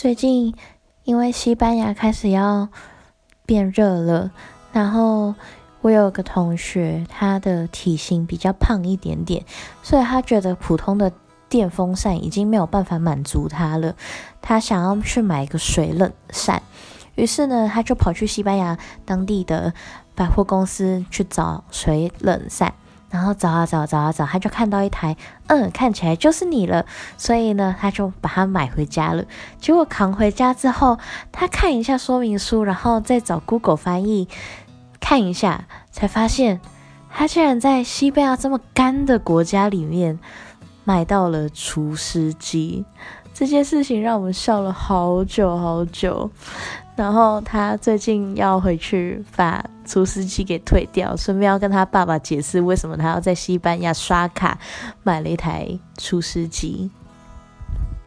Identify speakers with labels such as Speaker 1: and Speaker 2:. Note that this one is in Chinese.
Speaker 1: 最近因为西班牙开始要变热了，然后我有个同学，他的体型比较胖一点点，所以他觉得普通的电风扇已经没有办法满足他了，他想要去买一个水冷扇。于是呢，他就跑去西班牙当地的百货公司去找水冷扇。然后找啊找，找啊找，他就看到一台，嗯，看起来就是你了，所以呢，他就把它买回家了。结果扛回家之后，他看一下说明书，然后再找 Google 翻译看一下，才发现他竟然在西班牙这么干的国家里面买到了厨师机。这件事情让我们笑了好久好久。然后他最近要回去把厨师机给退掉，顺便要跟他爸爸解释为什么他要在西班牙刷卡买了一台厨师机。